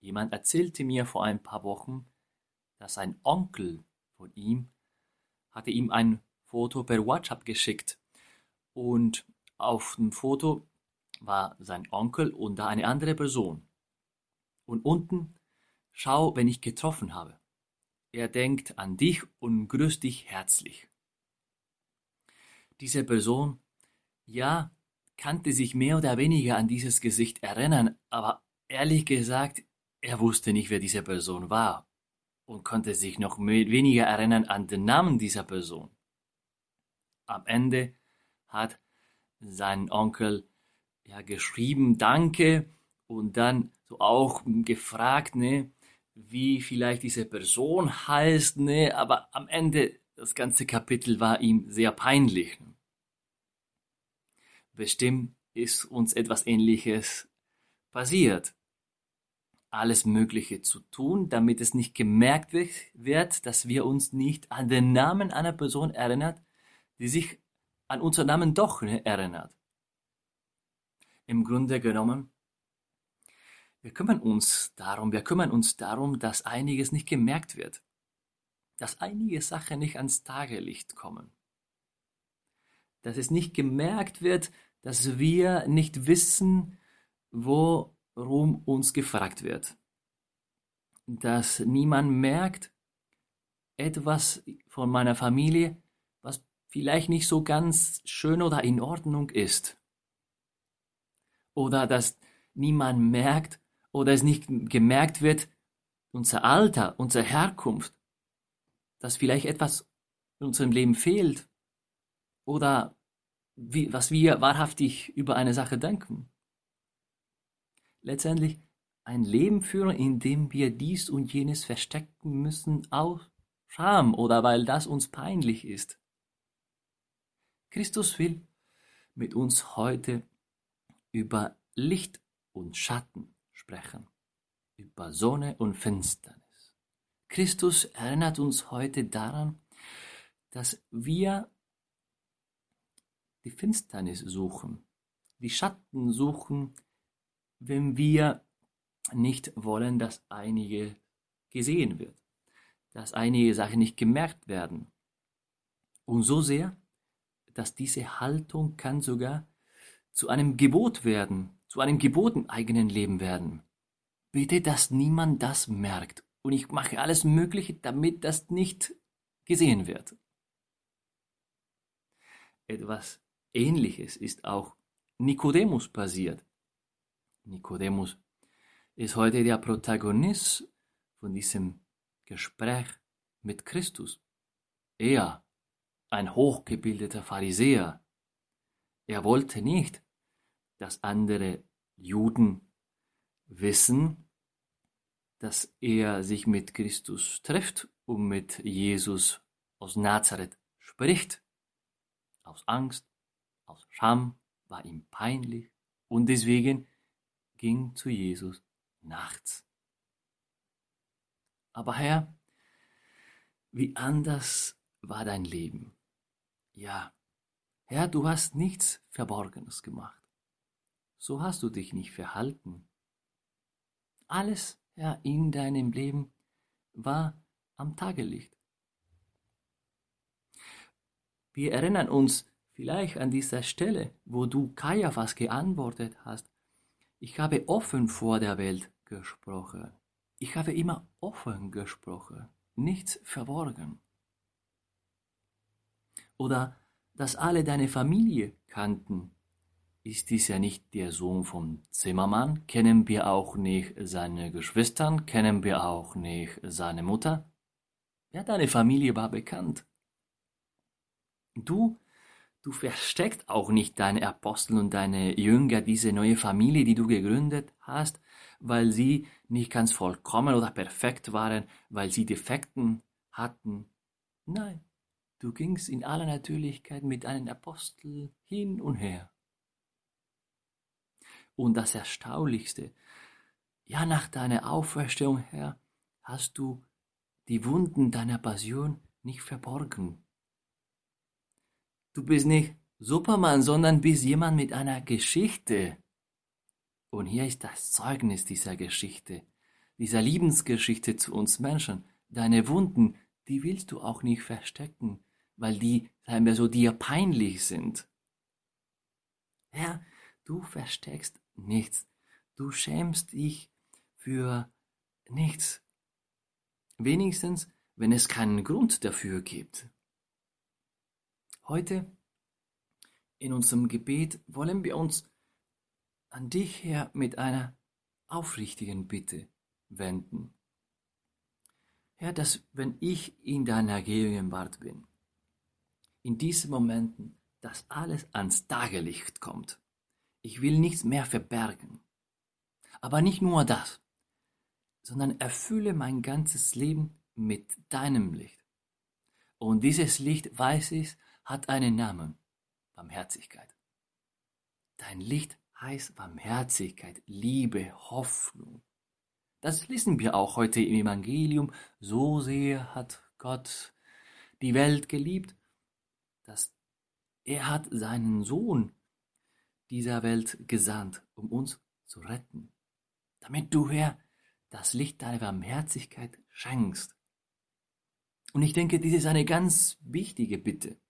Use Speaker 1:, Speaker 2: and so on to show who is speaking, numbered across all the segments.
Speaker 1: Jemand erzählte mir vor ein paar Wochen, dass ein Onkel von ihm hatte ihm ein Foto per WhatsApp geschickt und auf dem Foto war sein Onkel und da eine andere Person. Und unten, schau, wenn ich getroffen habe. Er denkt an dich und grüßt dich herzlich. Diese Person, ja, kannte sich mehr oder weniger an dieses Gesicht erinnern, aber ehrlich gesagt, er wusste nicht, wer diese Person war und konnte sich noch weniger erinnern an den Namen dieser Person. Am Ende hat sein Onkel ja geschrieben Danke und dann so auch gefragt, ne, wie vielleicht diese Person heißt, ne, aber am Ende das ganze Kapitel war ihm sehr peinlich. Bestimmt ist uns etwas ähnliches passiert alles Mögliche zu tun, damit es nicht gemerkt wird, dass wir uns nicht an den Namen einer Person erinnert, die sich an unseren Namen doch erinnert. Im Grunde genommen, wir kümmern uns darum, wir kümmern uns darum, dass einiges nicht gemerkt wird, dass einige Sachen nicht ans Tagelicht kommen, dass es nicht gemerkt wird, dass wir nicht wissen, wo worum uns gefragt wird. Dass niemand merkt, etwas von meiner Familie, was vielleicht nicht so ganz schön oder in Ordnung ist. Oder dass niemand merkt oder es nicht gemerkt wird, unser Alter, unsere Herkunft, dass vielleicht etwas in unserem Leben fehlt oder wie, was wir wahrhaftig über eine Sache denken letztendlich ein Leben führen, in dem wir dies und jenes verstecken müssen aus Scham oder weil das uns peinlich ist. Christus will mit uns heute über Licht und Schatten sprechen, über Sonne und Finsternis. Christus erinnert uns heute daran, dass wir die Finsternis suchen, die Schatten suchen, wenn wir nicht wollen, dass einige gesehen wird, dass einige Sachen nicht gemerkt werden. Und so sehr, dass diese Haltung kann sogar zu einem Gebot werden, zu einem Gebot im eigenen Leben werden. Bitte, dass niemand das merkt. Und ich mache alles Mögliche, damit das nicht gesehen wird. Etwas Ähnliches ist auch Nikodemus passiert. Nikodemus ist heute der Protagonist von diesem Gespräch mit Christus. Er, ein hochgebildeter Pharisäer, er wollte nicht, dass andere Juden wissen, dass er sich mit Christus trifft und mit Jesus aus Nazareth spricht. Aus Angst, aus Scham war ihm peinlich und deswegen ging zu Jesus nachts. Aber Herr, wie anders war dein Leben. Ja, Herr, du hast nichts Verborgenes gemacht. So hast du dich nicht verhalten. Alles, Herr, in deinem Leben war am Tagelicht. Wir erinnern uns vielleicht an dieser Stelle, wo du Kaiaphas geantwortet hast, ich habe offen vor der Welt gesprochen. Ich habe immer offen gesprochen, nichts verborgen. Oder dass alle deine Familie kannten. Ist dies ja nicht der Sohn vom Zimmermann? Kennen wir auch nicht seine Geschwistern? Kennen wir auch nicht seine Mutter? Ja, deine Familie war bekannt. Du Du versteckst auch nicht deine Apostel und deine Jünger, diese neue Familie, die du gegründet hast, weil sie nicht ganz vollkommen oder perfekt waren, weil sie Defekten hatten. Nein, du gingst in aller Natürlichkeit mit einem Apostel hin und her. Und das Erstaunlichste, ja, nach deiner Auferstehung, Herr, hast du die Wunden deiner Passion nicht verborgen. Du bist nicht Superman, sondern bist jemand mit einer Geschichte. Und hier ist das Zeugnis dieser Geschichte, dieser Liebensgeschichte zu uns Menschen. Deine Wunden, die willst du auch nicht verstecken, weil die, sagen wir so, dir peinlich sind. Herr, du versteckst nichts. Du schämst dich für nichts. Wenigstens, wenn es keinen Grund dafür gibt. Heute in unserem Gebet wollen wir uns an dich, Herr, mit einer aufrichtigen Bitte wenden. Herr, dass wenn ich in deiner Gegenwart bin, in diesen Momenten, dass alles ans Tageslicht kommt. Ich will nichts mehr verbergen. Aber nicht nur das, sondern erfülle mein ganzes Leben mit deinem Licht. Und dieses Licht, weiß ich, hat einen Namen. Barmherzigkeit. Dein Licht heißt Barmherzigkeit, Liebe, Hoffnung. Das lesen wir auch heute im Evangelium. So sehr hat Gott die Welt geliebt, dass er hat seinen Sohn dieser Welt gesandt, um uns zu retten, damit du, Herr, das Licht deiner Barmherzigkeit schenkst. Und ich denke, dies ist eine ganz wichtige Bitte.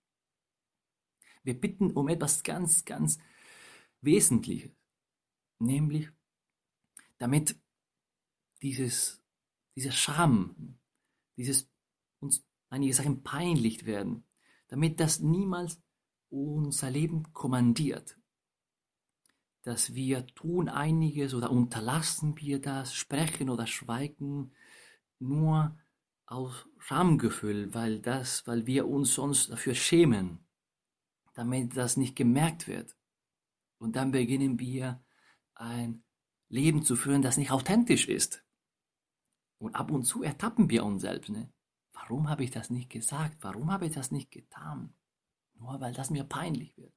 Speaker 1: Wir bitten um etwas ganz, ganz Wesentliches, nämlich damit dieses, dieser Scham, dieses uns einige Sachen peinlich werden, damit das niemals unser Leben kommandiert. Dass wir tun einiges oder unterlassen wir das, sprechen oder schweigen nur aus Schamgefühl, weil das, weil wir uns sonst dafür schämen damit das nicht gemerkt wird. Und dann beginnen wir ein Leben zu führen, das nicht authentisch ist. Und ab und zu ertappen wir uns selbst. Ne? Warum habe ich das nicht gesagt? Warum habe ich das nicht getan? Nur weil das mir peinlich wird.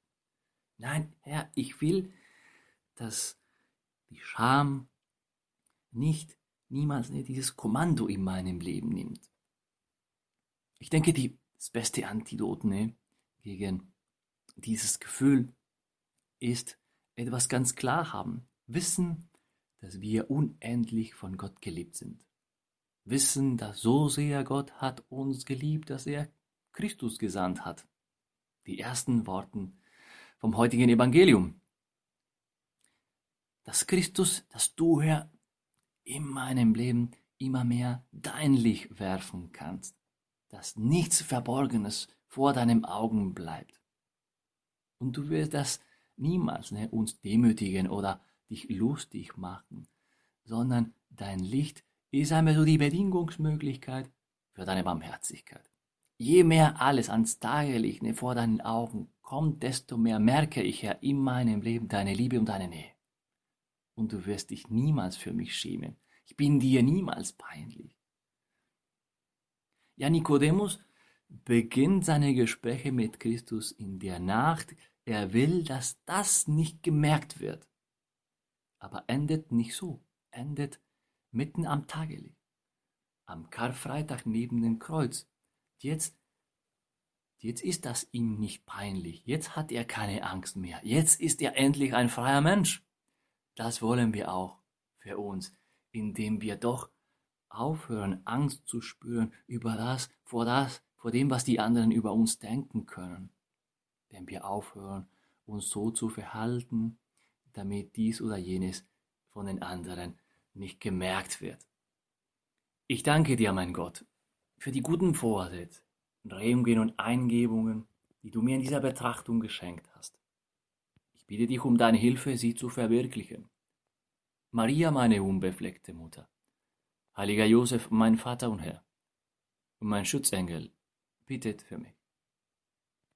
Speaker 1: Nein, Herr, ich will, dass die Scham nicht niemals ne, dieses Kommando in meinem Leben nimmt. Ich denke, die, das beste Antidot ne, gegen dieses Gefühl ist etwas ganz klar haben. Wissen, dass wir unendlich von Gott geliebt sind. Wissen, dass so sehr Gott hat uns geliebt, dass er Christus gesandt hat. Die ersten Worten vom heutigen Evangelium. Dass Christus, dass du, Herr, in meinem Leben immer mehr dein Licht werfen kannst, dass nichts Verborgenes vor deinen Augen bleibt. Und du wirst das niemals ne, uns demütigen oder dich lustig machen, sondern dein Licht ist einmal so die Bedingungsmöglichkeit für deine Barmherzigkeit. Je mehr alles ans Tageslicht ne, vor deinen Augen kommt, desto mehr merke ich ja in meinem Leben deine Liebe und deine Nähe. Und du wirst dich niemals für mich schämen. Ich bin dir niemals peinlich. Ja, Nikodemus beginnt seine Gespräche mit Christus in der Nacht, er will, dass das nicht gemerkt wird. Aber endet nicht so. Endet mitten am Tagelicht. Am Karfreitag neben dem Kreuz. Jetzt, jetzt ist das ihm nicht peinlich. Jetzt hat er keine Angst mehr. Jetzt ist er endlich ein freier Mensch. Das wollen wir auch für uns, indem wir doch aufhören, Angst zu spüren über das, vor das, vor dem, was die anderen über uns denken können wenn wir aufhören, uns so zu verhalten, damit dies oder jenes von den anderen nicht gemerkt wird. Ich danke dir, mein Gott, für die guten Vorsätze, Regungen und Eingebungen, die du mir in dieser Betrachtung geschenkt hast. Ich bitte dich um deine Hilfe, sie zu verwirklichen. Maria, meine unbefleckte Mutter, heiliger Josef, mein Vater und Herr, und mein Schutzengel, bittet für mich.